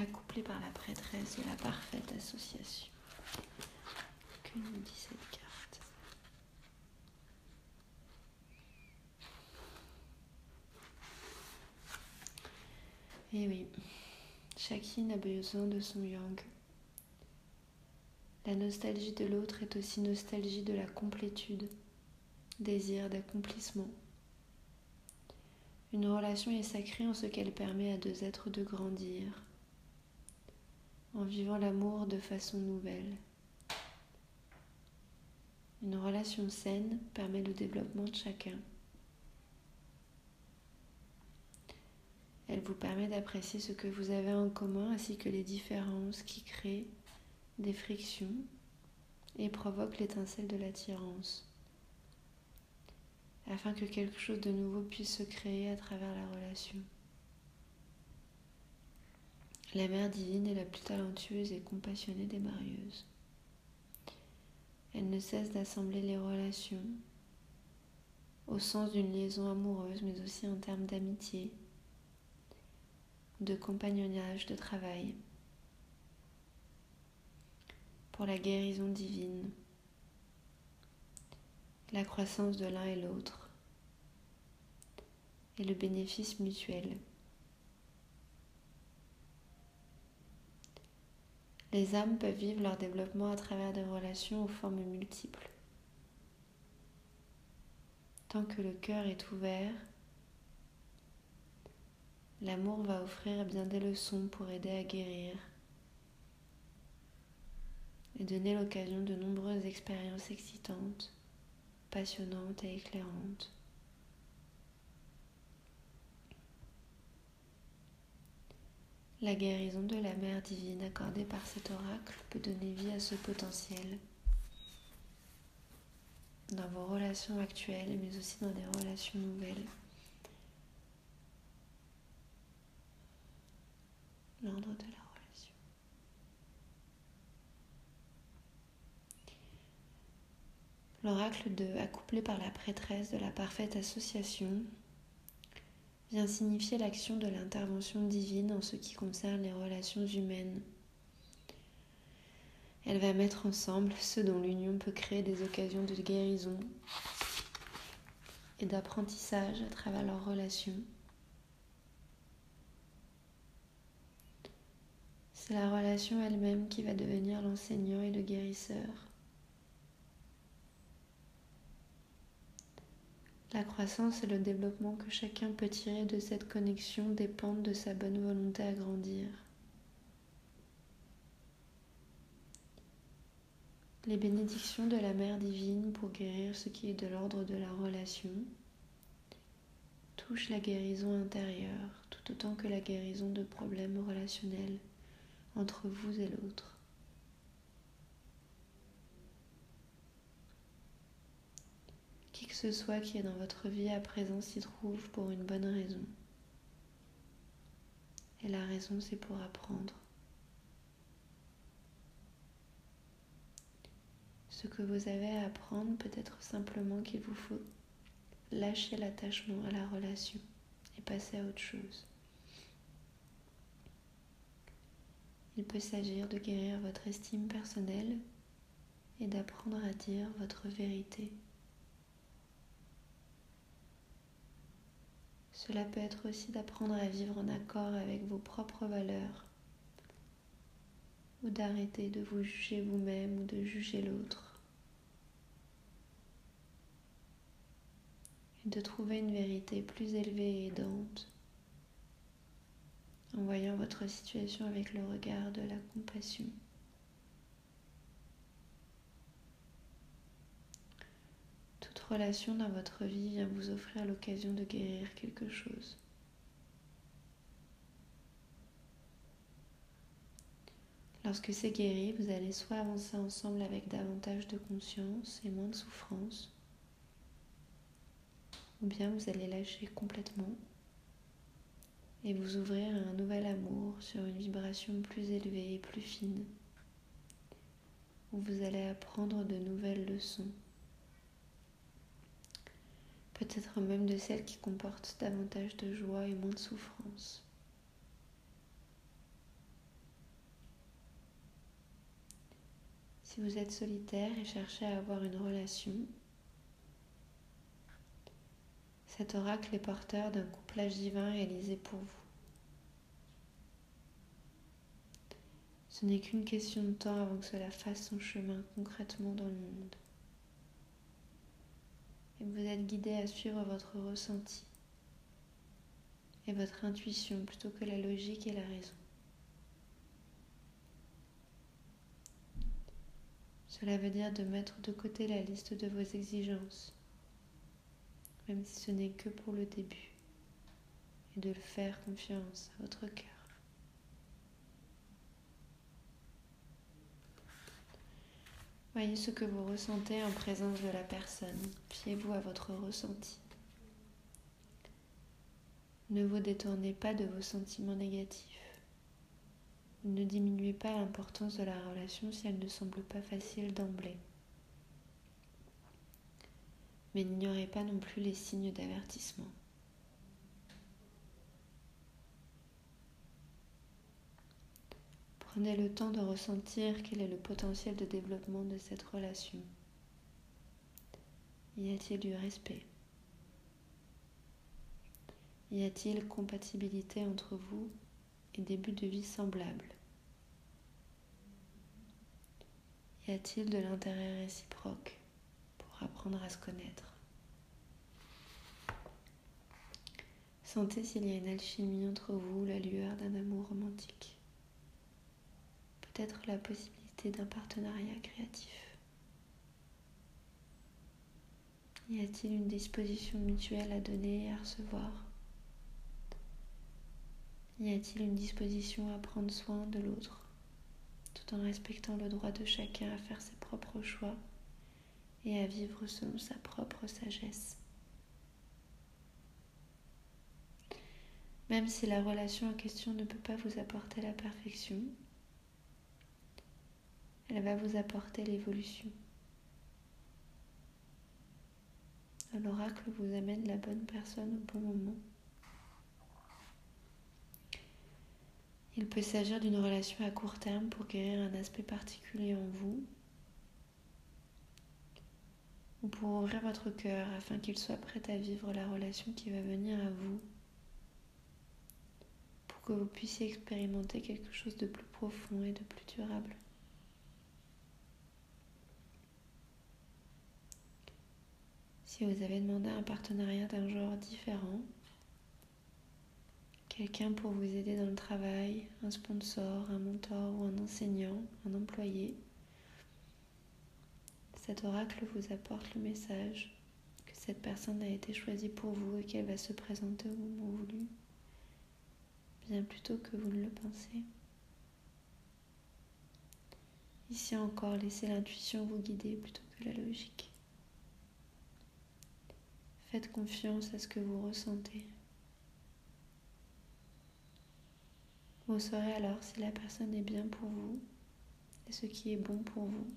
accouplé par la prêtresse de la parfaite association. Que nous dit cette carte Eh oui, chacune a besoin de son yang. La nostalgie de l'autre est aussi nostalgie de la complétude, désir d'accomplissement. Une relation est sacrée en ce qu'elle permet à deux êtres de grandir, en vivant l'amour de façon nouvelle. Une relation saine permet le développement de chacun. Elle vous permet d'apprécier ce que vous avez en commun ainsi que les différences qui créent des frictions et provoquent l'étincelle de l'attirance afin que quelque chose de nouveau puisse se créer à travers la relation. La mère divine est la plus talentueuse et compassionnée des marieuses. Elle ne cesse d'assembler les relations au sens d'une liaison amoureuse, mais aussi en termes d'amitié, de compagnonnage, de travail, pour la guérison divine, la croissance de l'un et l'autre, et le bénéfice mutuel. Les âmes peuvent vivre leur développement à travers des relations aux formes multiples. Tant que le cœur est ouvert, l'amour va offrir bien des leçons pour aider à guérir et donner l'occasion de nombreuses expériences excitantes, passionnantes et éclairantes. La guérison de la mère divine accordée par cet oracle peut donner vie à ce potentiel dans vos relations actuelles, mais aussi dans des relations nouvelles. L'ordre de la relation. L'oracle de accouplé par la prêtresse de la parfaite association vient signifier l'action de l'intervention divine en ce qui concerne les relations humaines. Elle va mettre ensemble ce dont l'union peut créer des occasions de guérison et d'apprentissage à travers leurs relations. C'est la relation elle-même qui va devenir l'enseignant et le guérisseur. La croissance et le développement que chacun peut tirer de cette connexion dépendent de sa bonne volonté à grandir. Les bénédictions de la Mère divine pour guérir ce qui est de l'ordre de la relation touchent la guérison intérieure tout autant que la guérison de problèmes relationnels entre vous et l'autre. Qui que ce soit qui est dans votre vie à présent s'y trouve pour une bonne raison. Et la raison, c'est pour apprendre. Ce que vous avez à apprendre peut être simplement qu'il vous faut lâcher l'attachement à la relation et passer à autre chose. Il peut s'agir de guérir votre estime personnelle et d'apprendre à dire votre vérité Cela peut être aussi d'apprendre à vivre en accord avec vos propres valeurs ou d'arrêter de vous juger vous-même ou de juger l'autre. Et de trouver une vérité plus élevée et aidante en voyant votre situation avec le regard de la compassion. Relation dans votre vie vient vous offrir l'occasion de guérir quelque chose. Lorsque c'est guéri, vous allez soit avancer ensemble avec davantage de conscience et moins de souffrance, ou bien vous allez lâcher complètement et vous ouvrir à un nouvel amour sur une vibration plus élevée et plus fine, où vous allez apprendre de nouvelles leçons peut-être même de celles qui comportent davantage de joie et moins de souffrance. Si vous êtes solitaire et cherchez à avoir une relation, cet oracle est porteur d'un couplage divin réalisé pour vous. Ce n'est qu'une question de temps avant que cela fasse son chemin concrètement dans le monde. Et vous êtes guidé à suivre votre ressenti et votre intuition plutôt que la logique et la raison. Cela veut dire de mettre de côté la liste de vos exigences, même si ce n'est que pour le début, et de faire confiance à votre cœur. Voyez ce que vous ressentez en présence de la personne. Fiez-vous à votre ressenti. Ne vous détournez pas de vos sentiments négatifs. Ne diminuez pas l'importance de la relation si elle ne semble pas facile d'emblée. Mais n'ignorez pas non plus les signes d'avertissement. Prenez le temps de ressentir quel est le potentiel de développement de cette relation. Y a-t-il du respect? Y a-t-il compatibilité entre vous et des buts de vie semblables? Y a-t-il de l'intérêt réciproque pour apprendre à se connaître? Sentez s'il y a une alchimie entre vous, la lueur d'un amour romantique peut-être la possibilité d'un partenariat créatif. Y a-t-il une disposition mutuelle à donner et à recevoir? Y a-t-il une disposition à prendre soin de l'autre, tout en respectant le droit de chacun à faire ses propres choix et à vivre selon sa propre sagesse? Même si la relation en question ne peut pas vous apporter la perfection, elle va vous apporter l'évolution. L'oracle vous amène la bonne personne au bon moment. Il peut s'agir d'une relation à court terme pour guérir un aspect particulier en vous ou pour ouvrir votre cœur afin qu'il soit prêt à vivre la relation qui va venir à vous pour que vous puissiez expérimenter quelque chose de plus profond et de plus durable. Si vous avez demandé un partenariat d'un genre différent, quelqu'un pour vous aider dans le travail, un sponsor, un mentor ou un enseignant, un employé, cet oracle vous apporte le message que cette personne a été choisie pour vous et qu'elle va se présenter au moment voulu, bien plus tôt que vous ne le pensez. Ici encore, laissez l'intuition vous guider plutôt que la logique. Confiance à ce que vous ressentez. Vous saurez alors si la personne est bien pour vous et ce qui est bon pour vous.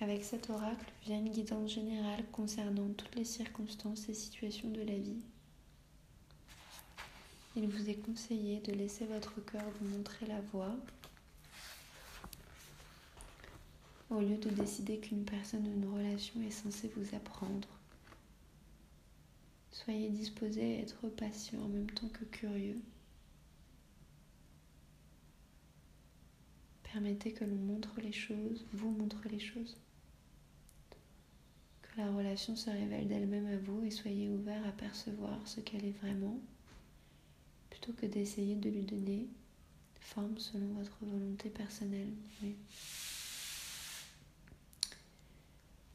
Avec cet oracle vient une guidance générale concernant toutes les circonstances et situations de la vie. Il vous est conseillé de laisser votre cœur vous montrer la voie au lieu de décider qu'une personne ou une relation est censée vous apprendre. Soyez disposé à être patient en même temps que curieux. Permettez que l'on montre les choses, vous montre les choses. Que la relation se révèle d'elle-même à vous et soyez ouvert à percevoir ce qu'elle est vraiment, plutôt que d'essayer de lui donner forme selon votre volonté personnelle.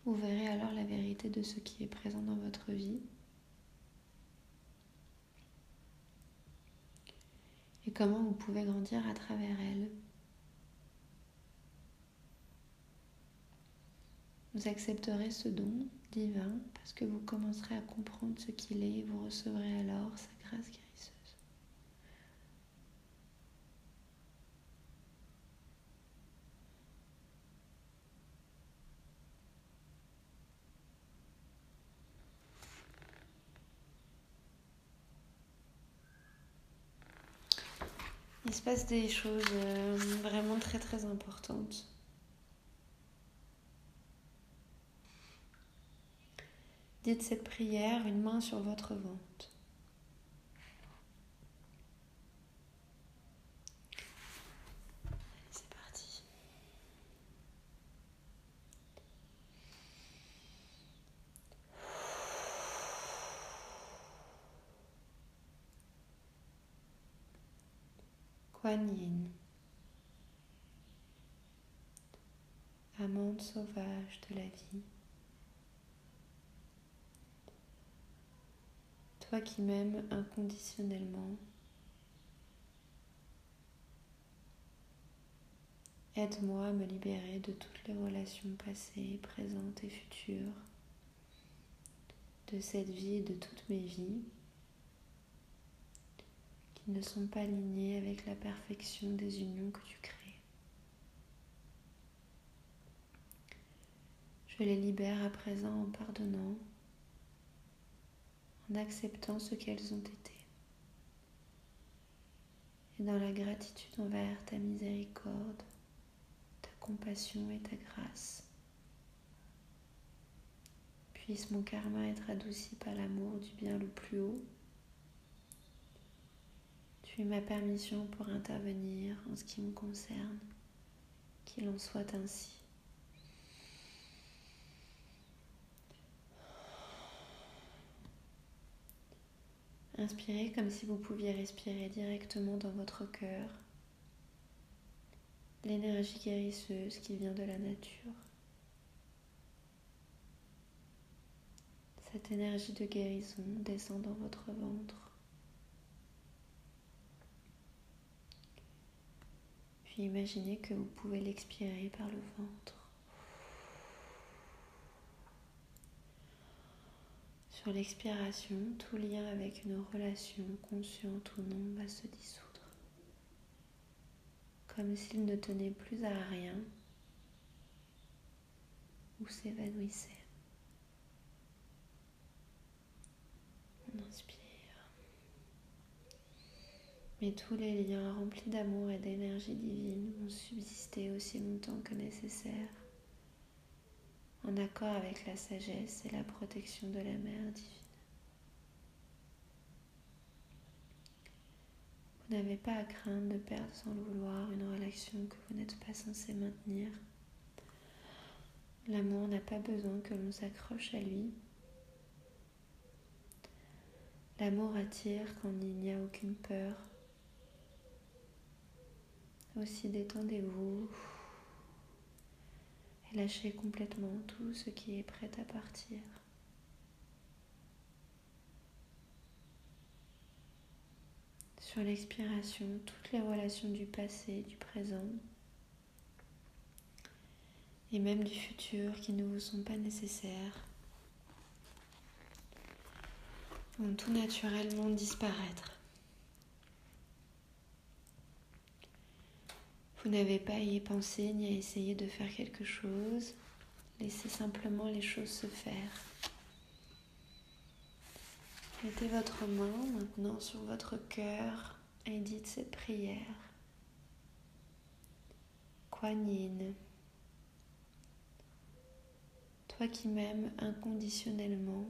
Vous verrez alors la vérité de ce qui est présent dans votre vie. Et comment vous pouvez grandir à travers elle. Vous accepterez ce don divin parce que vous commencerez à comprendre ce qu'il est et vous recevrez alors sa grâce guérisseuse. Il se passe des choses euh, vraiment très très importantes. Dites cette prière, une main sur votre ventre. C'est parti. Kuan Yin. Amande sauvage de la vie. toi qui m'aimes inconditionnellement. Aide-moi à me libérer de toutes les relations passées, présentes et futures, de cette vie et de toutes mes vies ne sont pas alignées avec la perfection des unions que tu crées. Je les libère à présent en pardonnant en acceptant ce qu'elles ont été. Et dans la gratitude envers ta miséricorde, ta compassion et ta grâce. Puisse mon karma être adouci par l'amour du bien le plus haut. Tu es ma permission pour intervenir en ce qui me concerne. Qu'il en soit ainsi. Inspirez comme si vous pouviez respirer directement dans votre cœur l'énergie guérisseuse qui vient de la nature. Cette énergie de guérison descend dans votre ventre. Puis imaginez que vous pouvez l'expirer par le ventre. Sur l'expiration, tout lien avec une relation, consciente ou non, va se dissoudre. Comme s'il ne tenait plus à rien ou s'évanouissait. On inspire. Mais tous les liens remplis d'amour et d'énergie divine vont subsister aussi longtemps que nécessaire en accord avec la sagesse et la protection de la mère divine. Vous n'avez pas à craindre de perdre sans le vouloir une relation que vous n'êtes pas censé maintenir. L'amour n'a pas besoin que l'on s'accroche à lui. L'amour attire quand il n'y a aucune peur. Aussi détendez-vous lâchez complètement tout ce qui est prêt à partir. Sur l'expiration, toutes les relations du passé, du présent et même du futur qui ne vous sont pas nécessaires vont tout naturellement disparaître. Vous n'avez pas à y penser ni à essayer de faire quelque chose. Laissez simplement les choses se faire. Mettez votre main maintenant sur votre cœur et dites cette prière. Kuan toi qui m'aimes inconditionnellement,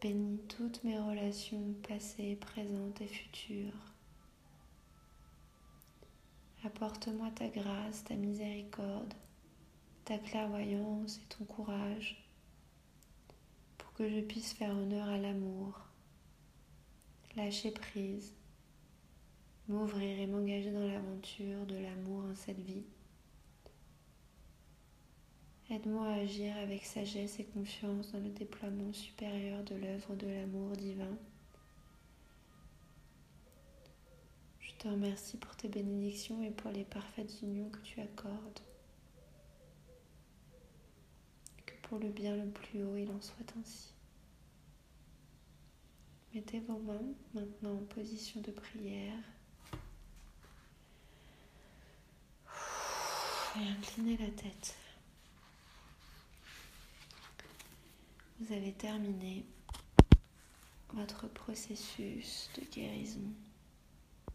bénis toutes mes relations passées, présentes et futures. Apporte-moi ta grâce, ta miséricorde, ta clairvoyance et ton courage pour que je puisse faire honneur à l'amour, lâcher prise, m'ouvrir et m'engager dans l'aventure de l'amour en cette vie. Aide-moi à agir avec sagesse et confiance dans le déploiement supérieur de l'œuvre de l'amour divin te remercie pour tes bénédictions et pour les parfaites unions que tu accordes. Que pour le bien le plus haut, il en soit ainsi. Mettez vos mains maintenant en position de prière. Et inclinez la tête. Vous avez terminé votre processus de guérison.